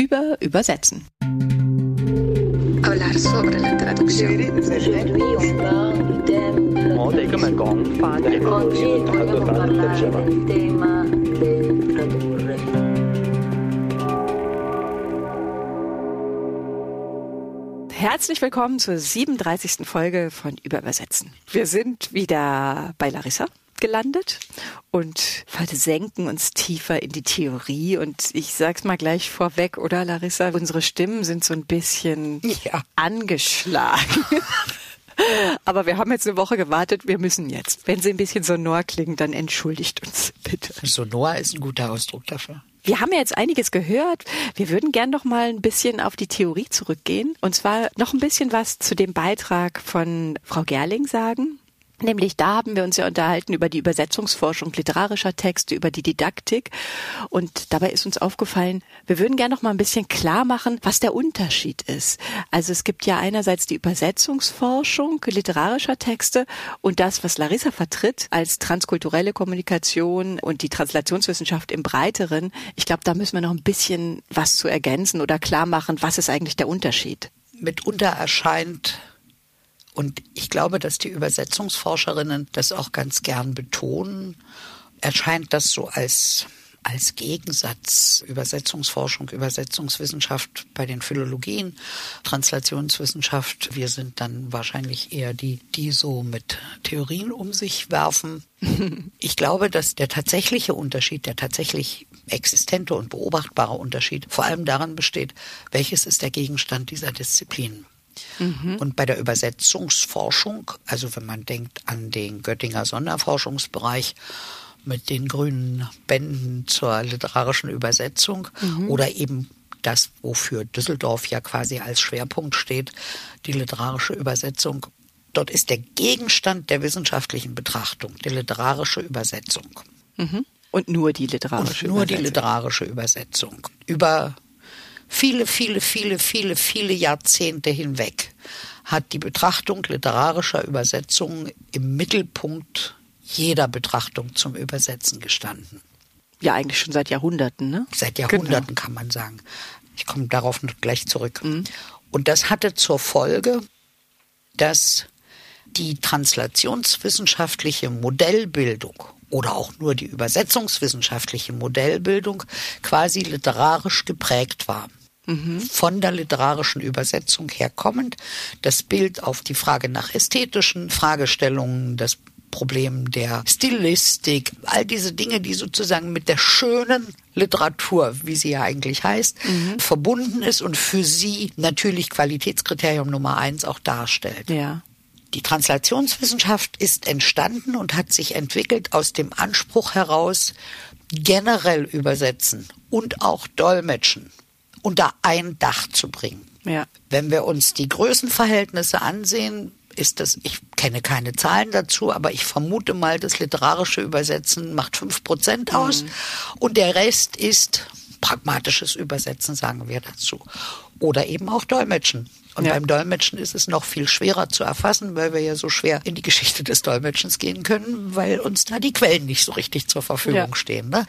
über Übersetzen. Herzlich willkommen zur 37. Folge von Übersetzen. Wir sind wieder bei Larissa gelandet und versenken uns tiefer in die Theorie. Und ich sag's mal gleich vorweg, oder Larissa? Unsere Stimmen sind so ein bisschen ja. angeschlagen. Aber wir haben jetzt eine Woche gewartet, wir müssen jetzt. Wenn sie ein bisschen sonor klingen, dann entschuldigt uns bitte. Sonor ist ein guter Ausdruck dafür. Wir haben ja jetzt einiges gehört. Wir würden gern noch mal ein bisschen auf die Theorie zurückgehen. Und zwar noch ein bisschen was zu dem Beitrag von Frau Gerling sagen. Nämlich da haben wir uns ja unterhalten über die Übersetzungsforschung literarischer Texte, über die Didaktik. Und dabei ist uns aufgefallen, wir würden gerne noch mal ein bisschen klar machen, was der Unterschied ist. Also es gibt ja einerseits die Übersetzungsforschung literarischer Texte und das, was Larissa vertritt als transkulturelle Kommunikation und die Translationswissenschaft im Breiteren. Ich glaube, da müssen wir noch ein bisschen was zu ergänzen oder klar machen, was ist eigentlich der Unterschied. Mitunter erscheint und ich glaube, dass die Übersetzungsforscherinnen das auch ganz gern betonen. Erscheint das so als als Gegensatz Übersetzungsforschung, Übersetzungswissenschaft bei den Philologien, Translationswissenschaft. Wir sind dann wahrscheinlich eher die, die so mit Theorien um sich werfen. Ich glaube, dass der tatsächliche Unterschied, der tatsächlich existente und beobachtbare Unterschied vor allem darin besteht, welches ist der Gegenstand dieser Disziplin. Mhm. Und bei der Übersetzungsforschung, also wenn man denkt an den Göttinger Sonderforschungsbereich, mit den grünen Bänden zur literarischen Übersetzung mhm. oder eben das, wofür Düsseldorf ja quasi als Schwerpunkt steht, die literarische Übersetzung. Dort ist der Gegenstand der wissenschaftlichen Betrachtung, die literarische Übersetzung. Mhm. Und nur die literarische Und nur Übersetzung. die literarische Übersetzung. Über viele, viele, viele, viele, viele Jahrzehnte hinweg hat die Betrachtung literarischer Übersetzungen im Mittelpunkt jeder Betrachtung zum Übersetzen gestanden. Ja, eigentlich schon seit Jahrhunderten, ne? Seit Jahrhunderten genau. kann man sagen. Ich komme darauf noch gleich zurück. Mhm. Und das hatte zur Folge, dass die translationswissenschaftliche Modellbildung oder auch nur die übersetzungswissenschaftliche Modellbildung quasi literarisch geprägt war von der literarischen Übersetzung herkommend. Das Bild auf die Frage nach ästhetischen Fragestellungen, das Problem der Stilistik, all diese Dinge, die sozusagen mit der schönen Literatur, wie sie ja eigentlich heißt, mhm. verbunden ist und für sie natürlich Qualitätskriterium Nummer eins auch darstellt. Ja. Die Translationswissenschaft ist entstanden und hat sich entwickelt aus dem Anspruch heraus, generell übersetzen und auch dolmetschen unter ein Dach zu bringen. Ja. Wenn wir uns die Größenverhältnisse ansehen, ist das, ich kenne keine Zahlen dazu, aber ich vermute mal, das literarische Übersetzen macht fünf Prozent aus mhm. und der Rest ist pragmatisches Übersetzen, sagen wir dazu. Oder eben auch Dolmetschen. Und ja. beim Dolmetschen ist es noch viel schwerer zu erfassen, weil wir ja so schwer in die Geschichte des Dolmetschens gehen können, weil uns da die Quellen nicht so richtig zur Verfügung ja. stehen. Ne?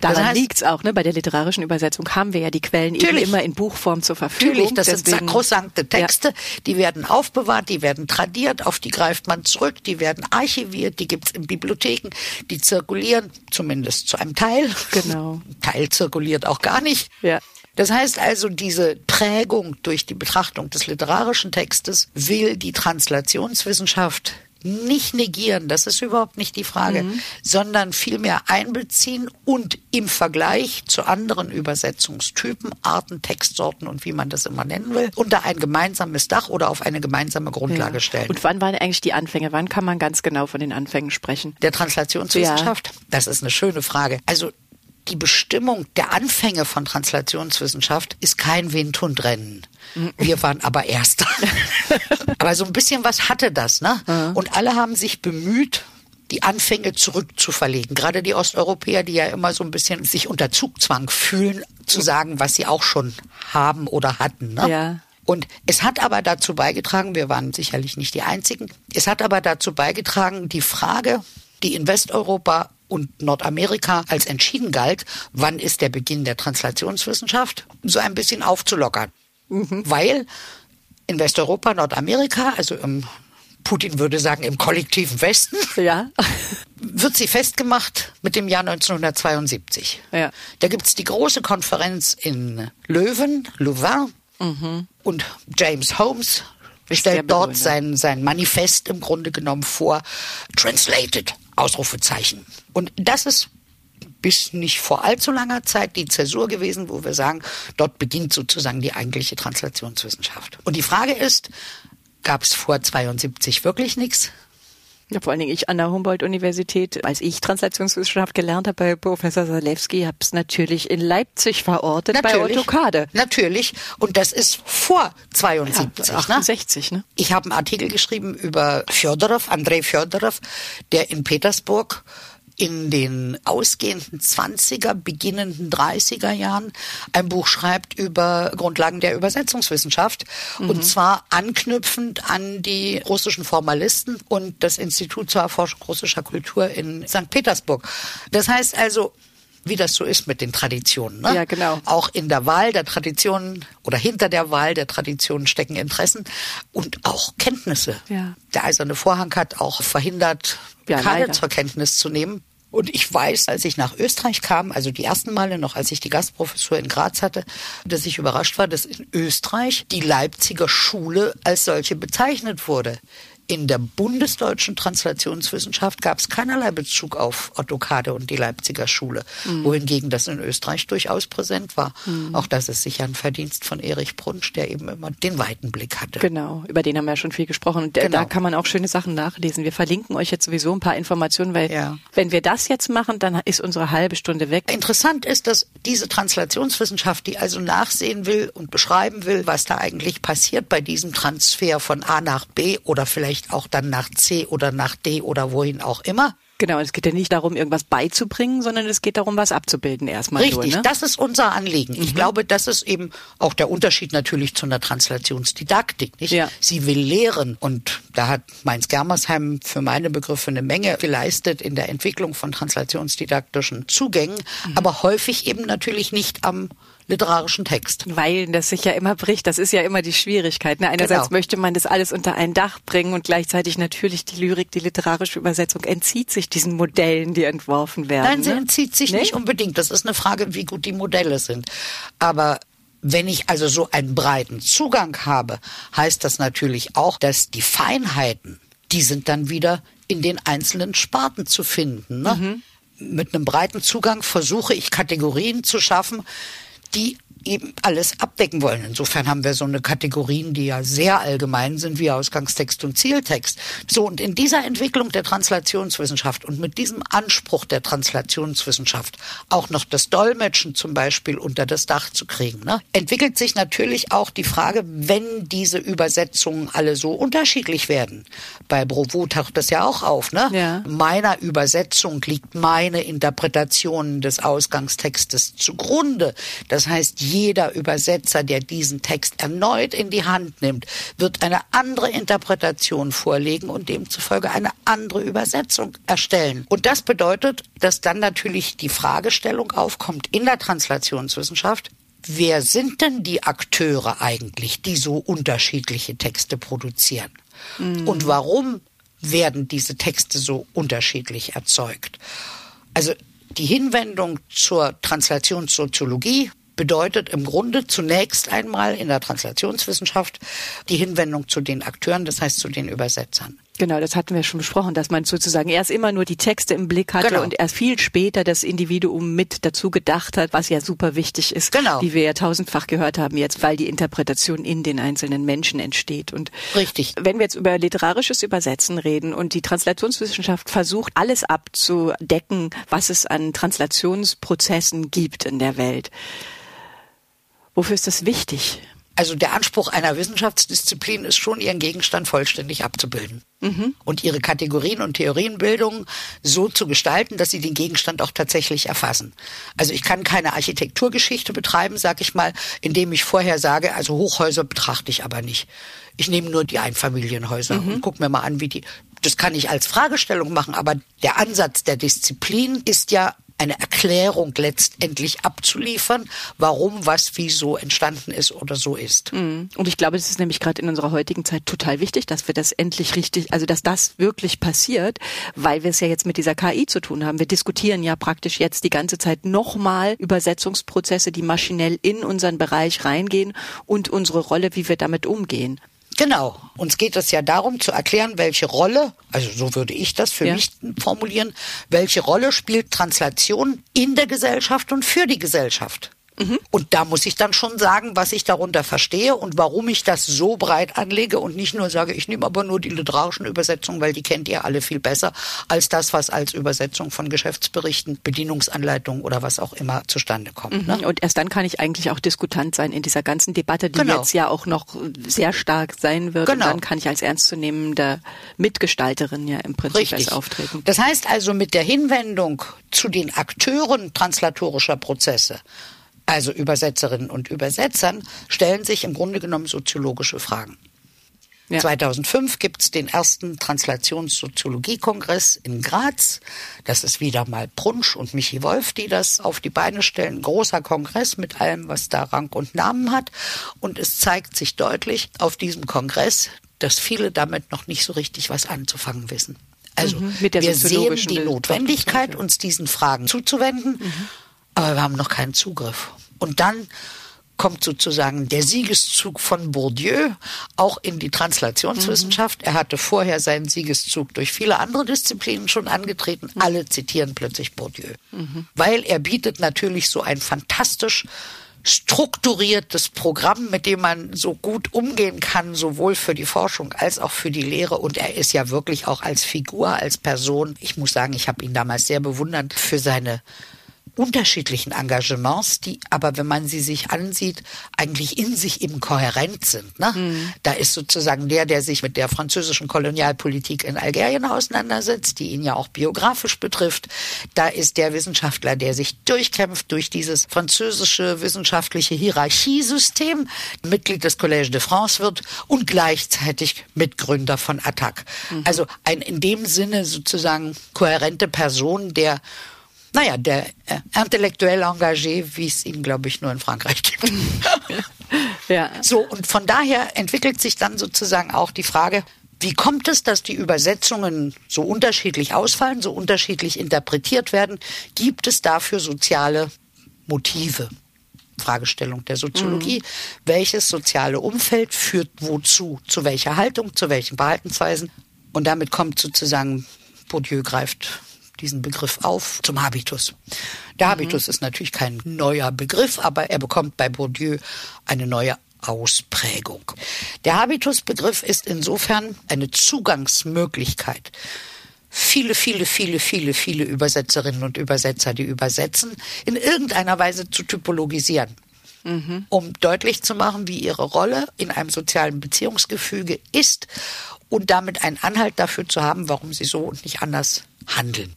Daran das heißt, liegt's auch, ne? Bei der literarischen Übersetzung haben wir ja die Quellen eben immer in Buchform zur Verfügung. Natürlich, das Deswegen, sind sakrosankte Texte, ja. die werden aufbewahrt, die werden tradiert, auf die greift man zurück, die werden archiviert, die gibt's in Bibliotheken, die zirkulieren, zumindest zu einem Teil. Genau. Teil zirkuliert auch gar nicht. Ja. Das heißt also, diese Prägung durch die Betrachtung des literarischen Textes will die Translationswissenschaft nicht negieren, das ist überhaupt nicht die Frage, mhm. sondern vielmehr einbeziehen und im Vergleich zu anderen Übersetzungstypen, Arten, Textsorten und wie man das immer nennen will, unter ein gemeinsames Dach oder auf eine gemeinsame Grundlage ja. stellen. Und wann waren eigentlich die Anfänge? Wann kann man ganz genau von den Anfängen sprechen? Der Translationswissenschaft? Ja. Das ist eine schöne Frage. Also die Bestimmung der Anfänge von Translationswissenschaft ist kein Windhundrennen. Wir waren aber Erster. aber so ein bisschen was hatte das, ne? Und alle haben sich bemüht, die Anfänge zurückzuverlegen. Gerade die Osteuropäer, die ja immer so ein bisschen sich unter Zugzwang fühlen, zu sagen, was sie auch schon haben oder hatten. Ne? Ja. Und es hat aber dazu beigetragen, wir waren sicherlich nicht die Einzigen, es hat aber dazu beigetragen, die Frage, die in Westeuropa und Nordamerika als entschieden galt, wann ist der Beginn der Translationswissenschaft, so ein bisschen aufzulockern. Mhm. Weil in Westeuropa, Nordamerika, also im Putin würde sagen, im kollektiven Westen, ja. wird sie festgemacht mit dem Jahr 1972. Ja. Da gibt's die große Konferenz in Löwen, Louvain, mhm. und James Holmes stellt dort sein, sein Manifest im Grunde genommen vor, translated, Ausrufezeichen. Und das ist bis nicht vor allzu langer Zeit die Zäsur gewesen, wo wir sagen, dort beginnt sozusagen die eigentliche Translationswissenschaft. Und die Frage ist, gab es vor 72 wirklich nichts? Ja, vor allen Dingen ich an der Humboldt-Universität, als ich Translationswissenschaft gelernt habe bei Professor Salewski, habe es natürlich in Leipzig verortet natürlich, bei Otto Kade. Natürlich. Und das ist vor 72. Ja, 68, ne? ne? Ich habe einen Artikel geschrieben über Fjodorov, Andrei Fjodorov, der in Petersburg in den ausgehenden 20er, beginnenden 30er Jahren ein Buch schreibt über Grundlagen der Übersetzungswissenschaft. Mhm. Und zwar anknüpfend an die russischen Formalisten und das Institut zur Erforschung russischer Kultur in St. Petersburg. Das heißt also, wie das so ist mit den Traditionen. Ne? Ja, genau. Auch in der Wahl der Traditionen oder hinter der Wahl der Traditionen stecken Interessen und auch Kenntnisse. Ja. Der eiserne Vorhang hat auch verhindert, ja, keine zur Kenntnis zu nehmen. Und ich weiß, als ich nach Österreich kam, also die ersten Male noch, als ich die Gastprofessur in Graz hatte, dass ich überrascht war, dass in Österreich die Leipziger Schule als solche bezeichnet wurde. In der bundesdeutschen Translationswissenschaft gab es keinerlei Bezug auf Otto Kade und die Leipziger Schule, mhm. wohingegen das in Österreich durchaus präsent war. Mhm. Auch das ist sicher ein Verdienst von Erich Brunsch, der eben immer den weiten Blick hatte. Genau, über den haben wir ja schon viel gesprochen. Und genau. da kann man auch schöne Sachen nachlesen. Wir verlinken euch jetzt sowieso ein paar Informationen, weil ja. wenn wir das jetzt machen, dann ist unsere halbe Stunde weg. Interessant ist, dass diese Translationswissenschaft, die also nachsehen will und beschreiben will, was da eigentlich passiert bei diesem Transfer von A nach B oder vielleicht vielleicht auch dann nach C oder nach D oder wohin auch immer. Genau, es geht ja nicht darum, irgendwas beizubringen, sondern es geht darum, was abzubilden erstmal. Richtig, nur, ne? das ist unser Anliegen. Mhm. Ich glaube, das ist eben auch der Unterschied natürlich zu einer Translationsdidaktik. Nicht? Ja. Sie will lehren und da hat Mainz-Germersheim für meine Begriffe eine Menge geleistet in der Entwicklung von translationsdidaktischen Zugängen, mhm. aber häufig eben natürlich nicht am literarischen Text. Weil das sich ja immer bricht, das ist ja immer die Schwierigkeit. Ne? Einerseits genau. möchte man das alles unter ein Dach bringen und gleichzeitig natürlich die Lyrik, die literarische Übersetzung entzieht sich diesen Modellen, die entworfen werden. Nein, sie ne? entzieht sich nee? nicht unbedingt. Das ist eine Frage, wie gut die Modelle sind. Aber wenn ich also so einen breiten Zugang habe, heißt das natürlich auch, dass die Feinheiten, die sind dann wieder in den einzelnen Sparten zu finden. Ne? Mhm. Mit einem breiten Zugang versuche ich Kategorien zu schaffen, die eben alles abdecken wollen. Insofern haben wir so eine Kategorien, die ja sehr allgemein sind, wie Ausgangstext und Zieltext. So, und in dieser Entwicklung der Translationswissenschaft und mit diesem Anspruch der Translationswissenschaft auch noch das Dolmetschen zum Beispiel unter das Dach zu kriegen, ne, entwickelt sich natürlich auch die Frage, wenn diese Übersetzungen alle so unterschiedlich werden. Bei Brovo taucht das ja auch auf, ne? Ja. Meiner Übersetzung liegt meine Interpretation des Ausgangstextes zugrunde. Das heißt, jeder Übersetzer, der diesen Text erneut in die Hand nimmt, wird eine andere Interpretation vorlegen und demzufolge eine andere Übersetzung erstellen. Und das bedeutet, dass dann natürlich die Fragestellung aufkommt in der Translationswissenschaft, wer sind denn die Akteure eigentlich, die so unterschiedliche Texte produzieren? Mhm. Und warum werden diese Texte so unterschiedlich erzeugt? Also die Hinwendung zur Translationssoziologie bedeutet im Grunde zunächst einmal in der Translationswissenschaft die Hinwendung zu den Akteuren, das heißt zu den Übersetzern. Genau, das hatten wir schon besprochen, dass man sozusagen erst immer nur die Texte im Blick hatte genau. und erst viel später das Individuum mit dazu gedacht hat, was ja super wichtig ist, genau. wie wir ja tausendfach gehört haben jetzt, weil die Interpretation in den einzelnen Menschen entsteht. Und Richtig. wenn wir jetzt über literarisches Übersetzen reden und die Translationswissenschaft versucht, alles abzudecken, was es an Translationsprozessen gibt in der Welt. Wofür ist das wichtig? Also der Anspruch einer Wissenschaftsdisziplin ist schon, ihren Gegenstand vollständig abzubilden. Mhm. Und ihre Kategorien und Theorienbildung so zu gestalten, dass sie den Gegenstand auch tatsächlich erfassen. Also ich kann keine Architekturgeschichte betreiben, sag ich mal, indem ich vorher sage, also Hochhäuser betrachte ich aber nicht. Ich nehme nur die Einfamilienhäuser mhm. und gucke mir mal an, wie die Das kann ich als Fragestellung machen, aber der Ansatz der Disziplin ist ja eine Erklärung letztendlich abzuliefern, warum was wie so entstanden ist oder so ist. Mhm. Und ich glaube, es ist nämlich gerade in unserer heutigen Zeit total wichtig, dass wir das endlich richtig, also dass das wirklich passiert, weil wir es ja jetzt mit dieser KI zu tun haben. Wir diskutieren ja praktisch jetzt die ganze Zeit nochmal Übersetzungsprozesse, die maschinell in unseren Bereich reingehen und unsere Rolle, wie wir damit umgehen. Genau. Uns geht es ja darum zu erklären, welche Rolle, also so würde ich das für ja. mich formulieren, welche Rolle spielt Translation in der Gesellschaft und für die Gesellschaft. Mhm. Und da muss ich dann schon sagen, was ich darunter verstehe und warum ich das so breit anlege und nicht nur sage, ich nehme aber nur die literarischen Übersetzungen, weil die kennt ihr alle viel besser als das, was als Übersetzung von Geschäftsberichten, Bedienungsanleitungen oder was auch immer zustande kommt. Mhm. Ne? Und erst dann kann ich eigentlich auch diskutant sein in dieser ganzen Debatte, die genau. jetzt ja auch noch sehr stark sein wird. Genau. Und dann kann ich als ernstzunehmende Mitgestalterin ja im Prinzip Richtig. auftreten. Das heißt also mit der Hinwendung zu den Akteuren translatorischer Prozesse also Übersetzerinnen und Übersetzern, stellen sich im Grunde genommen soziologische Fragen. Ja. 2005 gibt es den ersten Translationssoziologie-Kongress in Graz. Das ist wieder mal Brunsch und Michi Wolf, die das auf die Beine stellen. Großer Kongress mit allem, was da Rang und Namen hat. Und es zeigt sich deutlich auf diesem Kongress, dass viele damit noch nicht so richtig was anzufangen wissen. Also mhm, wir sehen die Notwendigkeit, uns diesen Fragen zuzuwenden. Mhm aber wir haben noch keinen Zugriff. Und dann kommt sozusagen der Siegeszug von Bourdieu auch in die Translationswissenschaft. Mhm. Er hatte vorher seinen Siegeszug durch viele andere Disziplinen schon angetreten. Mhm. Alle zitieren plötzlich Bourdieu, mhm. weil er bietet natürlich so ein fantastisch strukturiertes Programm, mit dem man so gut umgehen kann, sowohl für die Forschung als auch für die Lehre. Und er ist ja wirklich auch als Figur, als Person. Ich muss sagen, ich habe ihn damals sehr bewundert für seine unterschiedlichen Engagements, die aber, wenn man sie sich ansieht, eigentlich in sich eben kohärent sind. Ne? Mhm. Da ist sozusagen der, der sich mit der französischen Kolonialpolitik in Algerien auseinandersetzt, die ihn ja auch biografisch betrifft. Da ist der Wissenschaftler, der sich durchkämpft durch dieses französische wissenschaftliche Hierarchiesystem, Mitglied des Collège de France wird und gleichzeitig Mitgründer von Attac. Mhm. Also ein in dem Sinne sozusagen kohärente Person, der naja, der äh, intellektuell engagé, wie es ihn, glaube ich, nur in Frankreich gibt. ja. So, und von daher entwickelt sich dann sozusagen auch die Frage, wie kommt es, dass die Übersetzungen so unterschiedlich ausfallen, so unterschiedlich interpretiert werden? Gibt es dafür soziale Motive? Fragestellung der Soziologie. Mhm. Welches soziale Umfeld führt wozu? Zu welcher Haltung, zu welchen Verhaltensweisen? Und damit kommt sozusagen, Bourdieu greift diesen Begriff auf zum Habitus. Der mhm. Habitus ist natürlich kein neuer Begriff, aber er bekommt bei Bourdieu eine neue Ausprägung. Der Habitusbegriff ist insofern eine Zugangsmöglichkeit. Viele, viele, viele, viele, viele Übersetzerinnen und Übersetzer, die übersetzen, in irgendeiner Weise zu typologisieren. Mhm. um deutlich zu machen, wie ihre Rolle in einem sozialen Beziehungsgefüge ist und damit einen Anhalt dafür zu haben, warum sie so und nicht anders handeln.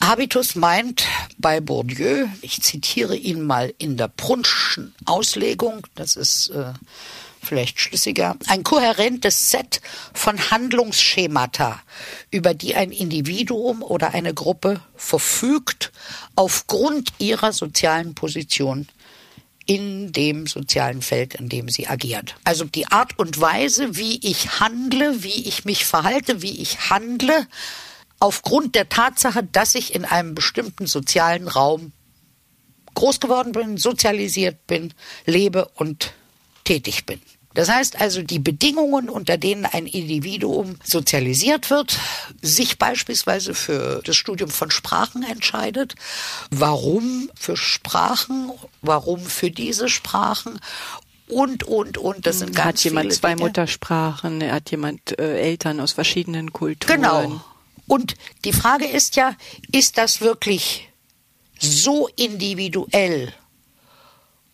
Habitus meint bei Bourdieu, ich zitiere ihn mal in der Brunschen Auslegung, das ist äh, vielleicht schlüssiger, ein kohärentes Set von Handlungsschemata, über die ein Individuum oder eine Gruppe verfügt aufgrund ihrer sozialen Position in dem sozialen Feld, in dem sie agiert. Also die Art und Weise, wie ich handle, wie ich mich verhalte, wie ich handle, aufgrund der Tatsache, dass ich in einem bestimmten sozialen Raum groß geworden bin, sozialisiert bin, lebe und tätig bin. Das heißt also, die Bedingungen, unter denen ein Individuum sozialisiert wird, sich beispielsweise für das Studium von Sprachen entscheidet, warum für Sprachen, warum für diese Sprachen und, und, und. Das sind ganz Hat jemand viele zwei Dinge. Muttersprachen, hat jemand äh, Eltern aus verschiedenen Kulturen. Genau. Und die Frage ist ja, ist das wirklich so individuell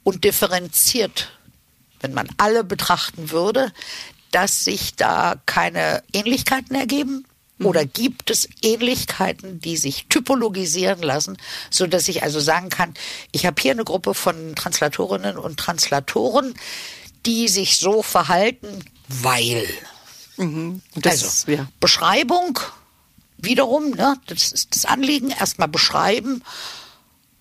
und differenziert, wenn man alle betrachten würde, dass sich da keine Ähnlichkeiten ergeben? Mhm. Oder gibt es Ähnlichkeiten, die sich typologisieren lassen, so dass ich also sagen kann, ich habe hier eine Gruppe von Translatorinnen und Translatoren, die sich so verhalten, weil Mhm. Das, also ja. Beschreibung wiederum, ne, das ist das Anliegen, erstmal beschreiben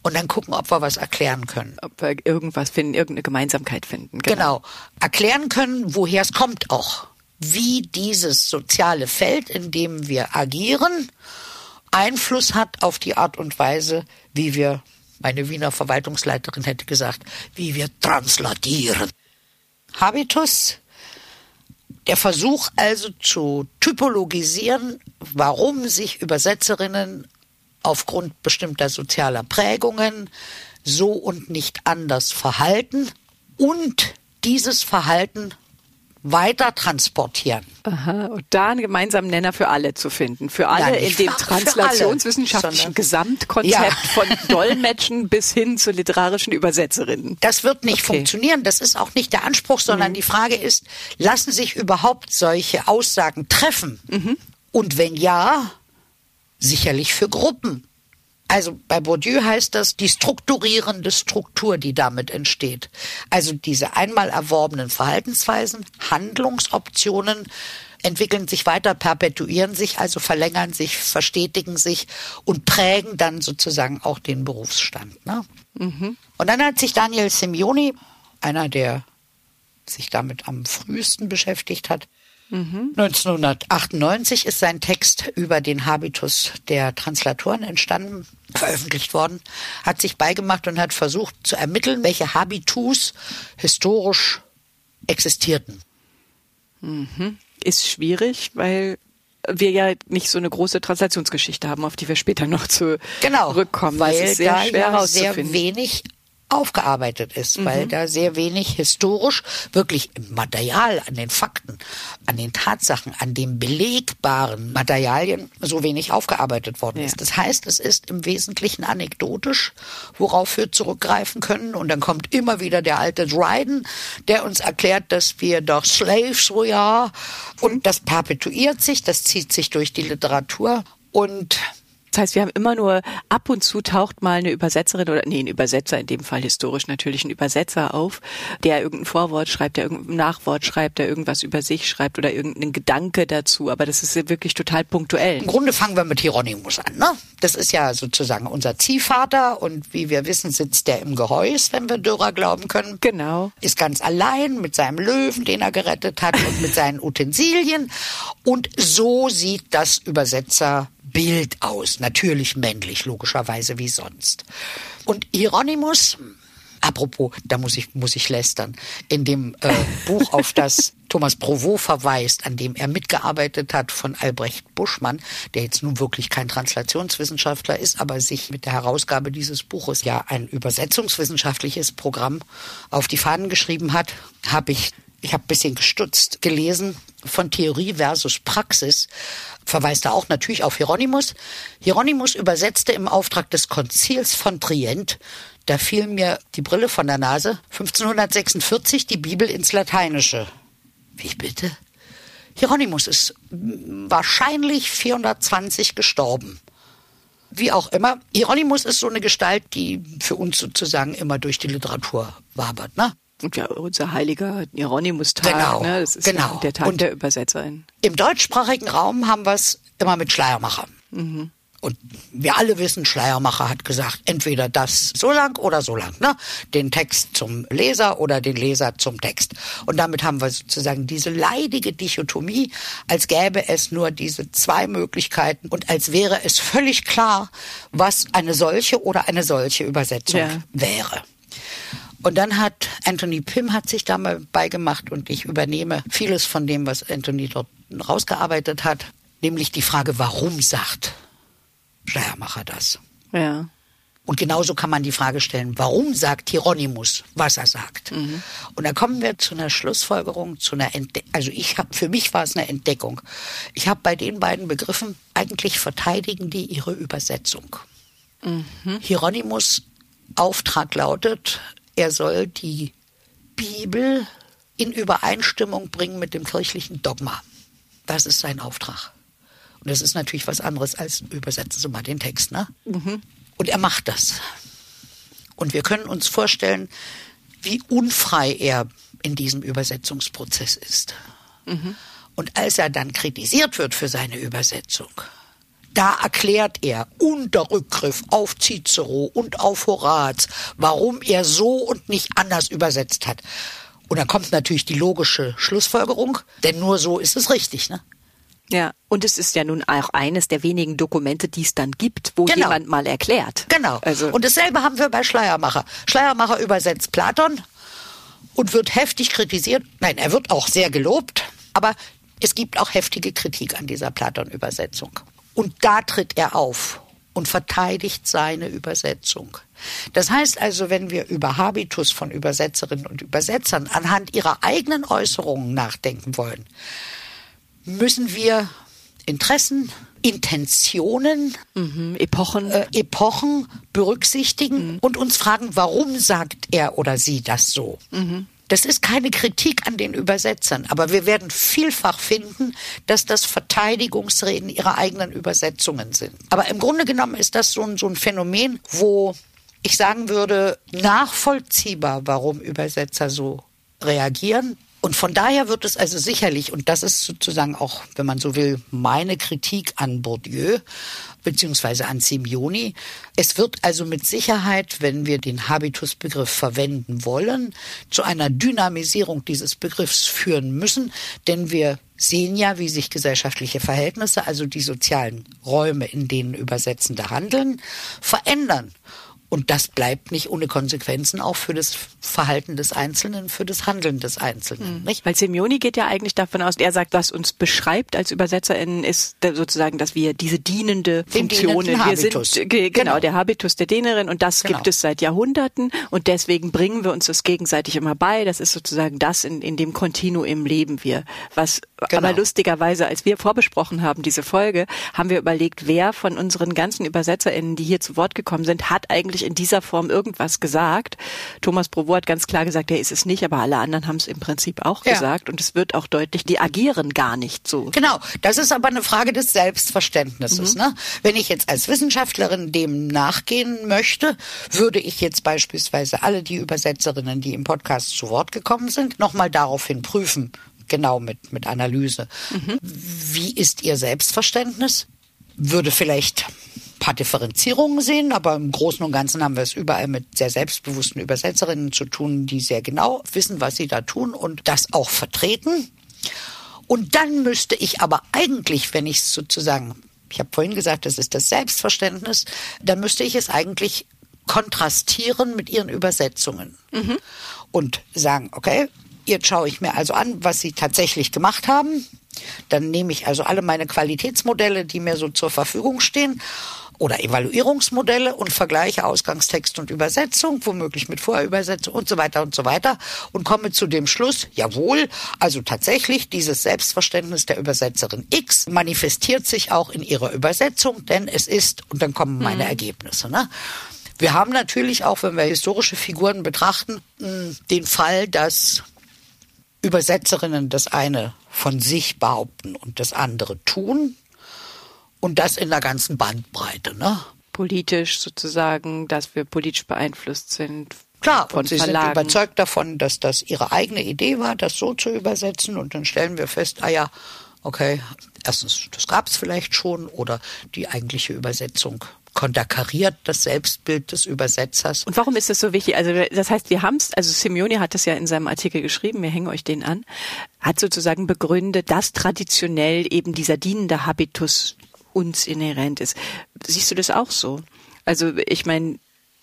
und dann gucken, ob wir was erklären können. Ob wir irgendwas finden, irgendeine Gemeinsamkeit finden. Genau. genau. Erklären können, woher es kommt auch. Wie dieses soziale Feld, in dem wir agieren, Einfluss hat auf die Art und Weise, wie wir, meine Wiener Verwaltungsleiterin hätte gesagt, wie wir translatieren. Habitus, der Versuch also zu typologisieren, warum sich Übersetzerinnen aufgrund bestimmter sozialer Prägungen so und nicht anders verhalten und dieses Verhalten weiter transportieren. Aha, und da einen gemeinsamen Nenner für alle zu finden. Für alle ja, in dem translationswissenschaftlichen alle, Gesamtkonzept ja. von Dolmetschen bis hin zu literarischen Übersetzerinnen. Das wird nicht okay. funktionieren. Das ist auch nicht der Anspruch, sondern mhm. die Frage ist, lassen sich überhaupt solche Aussagen treffen? Mhm. Und wenn ja, sicherlich für Gruppen. Also bei Bourdieu heißt das die strukturierende Struktur, die damit entsteht. Also diese einmal erworbenen Verhaltensweisen, Handlungsoptionen entwickeln sich weiter, perpetuieren sich, also verlängern sich, verstetigen sich und prägen dann sozusagen auch den Berufsstand. Ne? Mhm. Und dann hat sich Daniel Simeoni, einer der sich damit am frühesten beschäftigt hat, 1998 ist sein Text über den Habitus der Translatoren entstanden, veröffentlicht worden, hat sich beigemacht und hat versucht zu ermitteln, welche Habitus historisch existierten. Mhm. Ist schwierig, weil wir ja nicht so eine große Translationsgeschichte haben, auf die wir später noch genau, zurückkommen. Weil das ist sehr da schwer ja sehr wenig aufgearbeitet ist, mhm. weil da sehr wenig historisch, wirklich im Material, an den Fakten, an den Tatsachen, an den belegbaren Materialien so wenig aufgearbeitet worden ja. ist. Das heißt, es ist im Wesentlichen anekdotisch, worauf wir zurückgreifen können. Und dann kommt immer wieder der alte Dryden, der uns erklärt, dass wir doch Slaves we are. Und das perpetuiert sich, das zieht sich durch die Literatur. Und das heißt, wir haben immer nur ab und zu taucht mal eine Übersetzerin oder nee, ein Übersetzer, in dem Fall historisch natürlich ein Übersetzer auf, der irgendein Vorwort schreibt, der irgendein Nachwort schreibt, der irgendwas über sich schreibt oder irgendeinen Gedanke dazu. Aber das ist wirklich total punktuell. Im Grunde fangen wir mit Hieronymus an. Ne? Das ist ja sozusagen unser Ziehvater und wie wir wissen, sitzt der im Gehäuse, wenn wir Dürrer glauben können. Genau. Ist ganz allein mit seinem Löwen, den er gerettet hat und mit seinen Utensilien. Und so sieht das Übersetzer Bild aus, natürlich männlich, logischerweise wie sonst. Und Hieronymus, apropos, da muss ich, muss ich lästern, in dem äh, Buch, auf das Thomas Provost verweist, an dem er mitgearbeitet hat von Albrecht Buschmann, der jetzt nun wirklich kein Translationswissenschaftler ist, aber sich mit der Herausgabe dieses Buches ja ein übersetzungswissenschaftliches Programm auf die Fahnen geschrieben hat, habe ich ich habe ein bisschen gestutzt, gelesen von Theorie versus Praxis, verweist er auch natürlich auf Hieronymus. Hieronymus übersetzte im Auftrag des Konzils von Trient, da fiel mir die Brille von der Nase, 1546 die Bibel ins Lateinische. Wie bitte? Hieronymus ist wahrscheinlich 420 gestorben. Wie auch immer, Hieronymus ist so eine Gestalt, die für uns sozusagen immer durch die Literatur wabert. Ne? Und ja, unser heiliger Hieronymus-Tag, genau, ne? das ist genau. der Tag und der Übersetzerin. Im deutschsprachigen Raum haben wir es immer mit Schleiermacher. Mhm. Und wir alle wissen, Schleiermacher hat gesagt, entweder das so lang oder so lang, ne? Den Text zum Leser oder den Leser zum Text. Und damit haben wir sozusagen diese leidige Dichotomie, als gäbe es nur diese zwei Möglichkeiten und als wäre es völlig klar, was eine solche oder eine solche Übersetzung ja. wäre. Und dann hat Anthony Pym hat sich da mal beigemacht und ich übernehme vieles von dem, was Anthony dort rausgearbeitet hat, nämlich die Frage, warum sagt Schleiermacher das? Ja. Und genauso kann man die Frage stellen, warum sagt Hieronymus, was er sagt? Mhm. Und da kommen wir zu einer Schlussfolgerung, zu einer Entdeckung. Also ich habe, für mich war es eine Entdeckung. Ich habe bei den beiden Begriffen eigentlich verteidigen die ihre Übersetzung. Mhm. Hieronymus Auftrag lautet, er soll die Bibel in Übereinstimmung bringen mit dem kirchlichen Dogma. Das ist sein Auftrag. Und das ist natürlich was anderes als übersetzen Sie mal den Text, ne? Mhm. Und er macht das. Und wir können uns vorstellen, wie unfrei er in diesem Übersetzungsprozess ist. Mhm. Und als er dann kritisiert wird für seine Übersetzung, da erklärt er unter Rückgriff auf Cicero und auf Horaz, warum er so und nicht anders übersetzt hat. Und dann kommt natürlich die logische Schlussfolgerung, denn nur so ist es richtig, ne? Ja, und es ist ja nun auch eines der wenigen Dokumente, die es dann gibt, wo Genau. jemand mal erklärt. Genau. Also, und dasselbe haben wir bei Schleiermacher. Schleiermacher übersetzt Platon und wird heftig kritisiert. Nein, er wird auch sehr gelobt, aber es gibt auch heftige Kritik an dieser Platon-Übersetzung. Und da tritt er auf und verteidigt seine Übersetzung. Das heißt also, wenn wir über Habitus von Übersetzerinnen und Übersetzern anhand ihrer eigenen Äußerungen nachdenken wollen, müssen wir Interessen, Intentionen, mhm, Epochen. äh, Epochen berücksichtigen und uns fragen, warum sagt er oder sie das so? Das ist keine Kritik an den Übersetzern, aber wir werden vielfach finden, dass das Verteidigungsreden ihrer eigenen Übersetzungen sind. Aber im Grunde genommen ist das so ein, so ein Phänomen, wo ich sagen würde, nachvollziehbar, warum Übersetzer so reagieren. Und von daher wird es also sicherlich, und das ist sozusagen auch, wenn man so will, meine Kritik an Bourdieu beziehungsweise an Simeoni, es wird also mit Sicherheit, wenn wir den Habitusbegriff verwenden wollen, zu einer Dynamisierung dieses Begriffs führen müssen, denn wir sehen ja, wie sich gesellschaftliche Verhältnisse, also die sozialen Räume, in denen Übersetzende handeln, verändern. Und das bleibt nicht ohne Konsequenzen auch für das Verhalten des Einzelnen, für das Handeln des Einzelnen. Nicht? Weil Simeoni geht ja eigentlich davon aus, er sagt, was uns beschreibt als ÜbersetzerInnen ist sozusagen, dass wir diese dienende Funktion, wir Habitus. sind ge- genau, Genau. der Habitus der Dienerin und das Genau. gibt es seit Jahrhunderten und deswegen bringen wir uns das gegenseitig immer bei. Das ist sozusagen das, in, in dem Kontinuum leben wir. Was Genau. aber lustigerweise, als wir vorbesprochen haben, diese Folge, haben wir überlegt, wer von unseren ganzen ÜbersetzerInnen, die hier zu Wort gekommen sind, hat eigentlich in dieser Form irgendwas gesagt. Thomas Provo hat ganz klar gesagt, er ist es nicht, aber alle anderen haben es im Prinzip auch Ja. gesagt und es wird auch deutlich, die agieren gar nicht so. Genau, das ist aber eine Frage des Selbstverständnisses. Ne? Wenn ich jetzt als Wissenschaftlerin dem nachgehen möchte, würde ich jetzt beispielsweise alle die Übersetzerinnen, die im Podcast zu Wort gekommen sind, nochmal daraufhin prüfen, genau mit, mit Analyse. Wie ist ihr Selbstverständnis? Würde vielleicht paar Differenzierungen sehen, aber im Großen und Ganzen haben wir es überall mit sehr selbstbewussten Übersetzerinnen zu tun, die sehr genau wissen, was sie da tun und das auch vertreten. Und dann müsste ich aber eigentlich, wenn ich es sozusagen, ich habe vorhin gesagt, das ist das Selbstverständnis, dann müsste ich es eigentlich kontrastieren mit ihren Übersetzungen und sagen, okay, jetzt schaue ich mir also an, was sie tatsächlich gemacht haben. Dann nehme ich also alle meine Qualitätsmodelle, die mir so zur Verfügung stehen, oder Evaluierungsmodelle und vergleiche Ausgangstext und Übersetzung, womöglich mit Vorübersetzung und so weiter und so weiter und komme zu dem Schluss, jawohl, also tatsächlich dieses Selbstverständnis der Übersetzerin X manifestiert sich auch in ihrer Übersetzung, denn es ist, und dann kommen meine Ergebnisse. Ne? Wir haben natürlich auch, wenn wir historische Figuren betrachten, mh, den Fall, dass Übersetzerinnen das eine von sich behaupten und das andere tun. Und das in der ganzen Bandbreite, ne? Politisch sozusagen, dass wir politisch beeinflusst sind. Klar, von und sie Verlagen. sind überzeugt davon, dass das ihre eigene Idee war, das so zu übersetzen. Und dann stellen wir fest, ah ja, okay, erstens, das gab es vielleicht schon oder die eigentliche Übersetzung konterkariert das Selbstbild des Übersetzers. Und warum ist das so wichtig? Also das heißt, wir haben es, also Simeone hat es ja in seinem Artikel geschrieben, wir hängen euch den an, hat sozusagen begründet, dass traditionell eben dieser dienende Habitus uns inhärent ist. Siehst du das auch so? Also ich meine,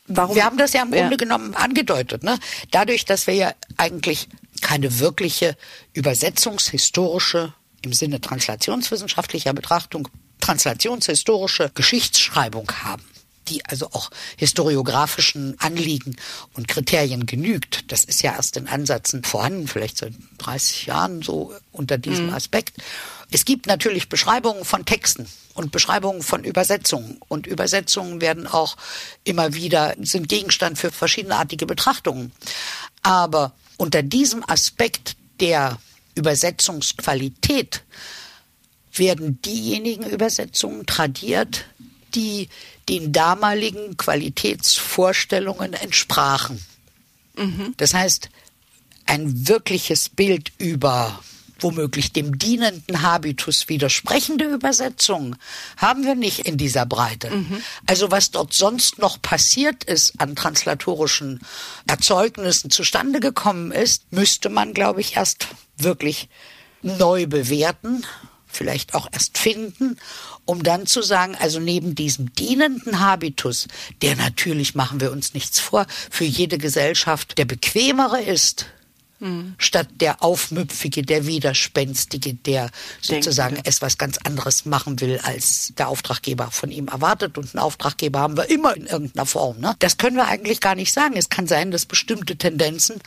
warum? Wir haben das ja im Ja. Grunde genommen angedeutet. Ne? Dadurch, dass wir ja eigentlich keine wirkliche übersetzungshistorische, im Sinne translationswissenschaftlicher Betrachtung, translationshistorische Geschichtsschreibung haben die also auch historiografischen Anliegen und Kriterien genügt. Das ist ja erst in Ansätzen vorhanden, vielleicht seit 30 Jahren so unter diesem Aspekt. Es gibt natürlich Beschreibungen von Texten und Beschreibungen von Übersetzungen. Und Übersetzungen werden auch immer wieder, sind Gegenstand für verschiedenartige Betrachtungen. Aber unter diesem Aspekt der Übersetzungsqualität werden diejenigen Übersetzungen tradiert, die den damaligen Qualitätsvorstellungen entsprachen. Das heißt, ein wirkliches Bild über womöglich dem dienenden Habitus widersprechende Übersetzungen haben wir nicht in dieser Breite. Mhm. Also was dort sonst noch passiert ist an translatorischen Erzeugnissen zustande gekommen ist, müsste man, glaube ich, erst wirklich neu bewerten, vielleicht auch erst finden, um dann zu sagen, also neben diesem dienenden Habitus, der natürlich, machen wir uns nichts vor, für jede Gesellschaft der bequemere ist, Mhm. Statt der Aufmüpfige, der Widerspenstige, der sozusagen Denke. es was ganz anderes machen will, als der Auftraggeber von ihm erwartet. Und einen Auftraggeber haben wir immer in irgendeiner Form. Ne? Das können wir eigentlich gar nicht sagen. Es kann sein, dass bestimmte Tendenzen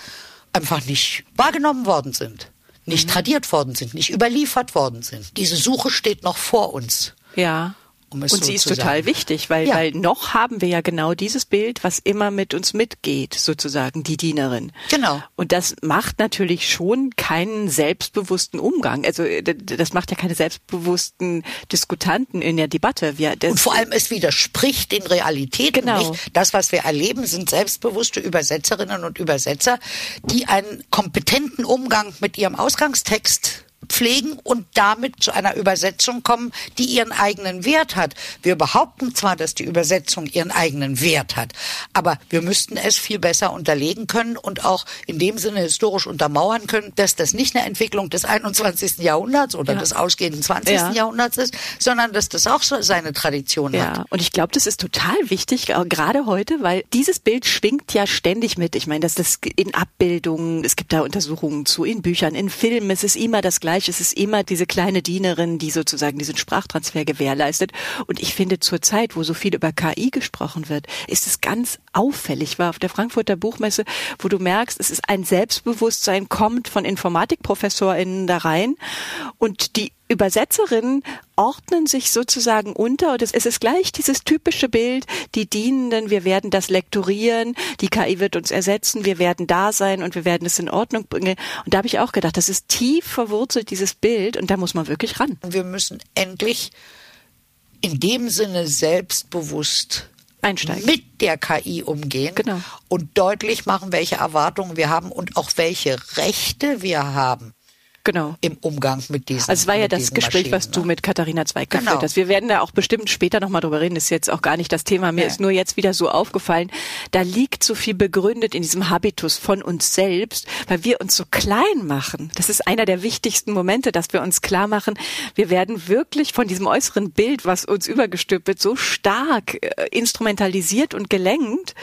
einfach nicht wahrgenommen worden sind, nicht mhm. tradiert worden sind, nicht überliefert worden sind. Diese Suche steht noch vor uns. Ja. Um und so sie ist total sagen. wichtig, weil, ja. weil noch haben wir ja genau dieses Bild, was immer mit uns mitgeht, sozusagen, die Dienerin. Genau. Und das macht natürlich schon keinen selbstbewussten Umgang. Also das macht ja keine selbstbewussten Diskutanten in der Debatte. Wir, und vor allem, es widerspricht den Realitäten genau. nicht. Das, was wir erleben, sind selbstbewusste Übersetzerinnen und Übersetzer, die einen kompetenten Umgang mit ihrem Ausgangstext pflegen und damit zu einer Übersetzung kommen, die ihren eigenen Wert hat. Wir behaupten zwar, dass die Übersetzung ihren eigenen Wert hat, aber wir müssten es viel besser unterlegen können und auch in dem Sinne historisch untermauern können, dass das nicht eine Entwicklung des 21. Jahrhunderts oder ja. des ausgehenden 20. Ja. Jahrhunderts ist, sondern dass das auch so seine Tradition ja. hat. Und ich glaube, das ist total wichtig, gerade heute, weil dieses Bild schwingt ja ständig mit. Ich meine, dass das in Abbildungen, es gibt da Untersuchungen zu, in Büchern, in Filmen, es ist immer das Gleiche. Es ist immer diese kleine Dienerin, die sozusagen diesen Sprachtransfer gewährleistet. Und ich finde zur Zeit, wo so viel über KI gesprochen wird, ist es ganz auffällig. War auf der Frankfurter Buchmesse, wo du merkst, es ist ein Selbstbewusstsein kommt von InformatikprofessorInnen da rein und die Übersetzerinnen ordnen sich sozusagen unter und es ist gleich dieses typische Bild, die Dienenden, wir werden das lektorieren, die KI wird uns ersetzen, wir werden da sein und wir werden es in Ordnung bringen. Und da habe ich auch gedacht, das ist tief verwurzelt, dieses Bild, und da muss man wirklich ran. Wir müssen endlich in dem Sinne selbstbewusst Einsteigen. mit der KI umgehen genau. und deutlich machen, welche Erwartungen wir haben und auch welche Rechte wir haben genau. im Umgang mit diesen Also es war ja das Gespräch, was du mit Katharina Zweig genau. geführt hast. Wir werden da auch bestimmt später nochmal drüber reden, das ist jetzt auch gar nicht das Thema. Mir ja. ist nur jetzt wieder so aufgefallen, da liegt so viel begründet in diesem Habitus von uns selbst, weil wir uns so klein machen. Das ist einer der wichtigsten Momente, dass wir uns klar machen, wir werden wirklich von diesem äußeren Bild, was uns übergestülpt wird, so stark äh, instrumentalisiert und gelenkt,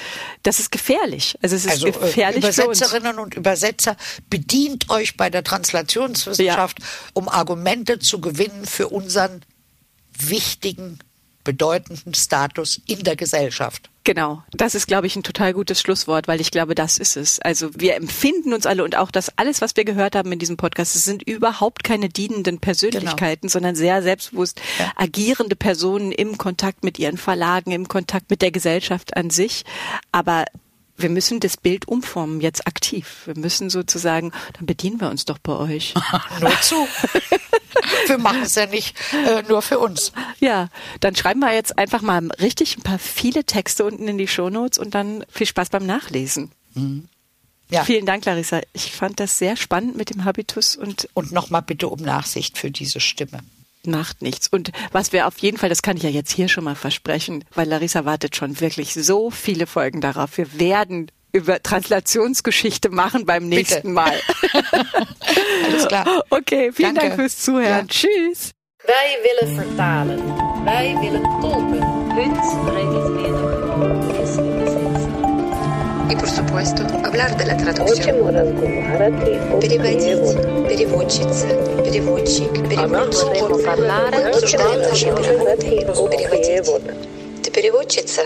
das ist gefährlich. Also es ist also, äh, gefährlich Übersetzerinnen und Übersetzer, bedient euch bei der Translation Religionswissenschaft, ja. um Argumente zu gewinnen für unseren wichtigen, bedeutenden Status in der Gesellschaft. Genau, das ist, glaube ich, ein total gutes Schlusswort, weil ich glaube, das ist es. Also wir empfinden uns alle und auch das alles, was wir gehört haben in diesem Podcast, es sind überhaupt keine dienenden Persönlichkeiten, genau. sondern sehr selbstbewusst ja. agierende Personen im Kontakt mit ihren Verlagen, im Kontakt mit der Gesellschaft an sich. Aber wir müssen das Bild umformen, jetzt aktiv. Wir müssen sozusagen, dann bedienen wir uns doch bei euch. nur zu. wir machen es ja nicht äh, nur für uns. Ja, dann schreiben wir jetzt einfach mal richtig ein paar viele Texte unten in die Shownotes und dann viel Spaß beim Nachlesen. Mhm. Ja. Vielen Dank, Larissa. Ich fand das sehr spannend mit dem Habitus und. Und nochmal bitte um Nachsicht für diese Stimme macht nichts. Und was wir auf jeden Fall, das kann ich ja jetzt hier schon mal versprechen, weil Larissa wartet schon wirklich so viele Folgen darauf. Wir werden über Translationsgeschichte machen beim nächsten Bitte. Mal. Alles klar. Okay, vielen Danke. Dank fürs Zuhören. Ja. Tschüss. Wij willen vertalen. Wij willen tolken. Hun redelijk И, por supuesto, hablar de la traducción. Переводить, переводчица, переводчик, переводчик. Обсуждаем наши переводы. Переводить. Ты переводчица?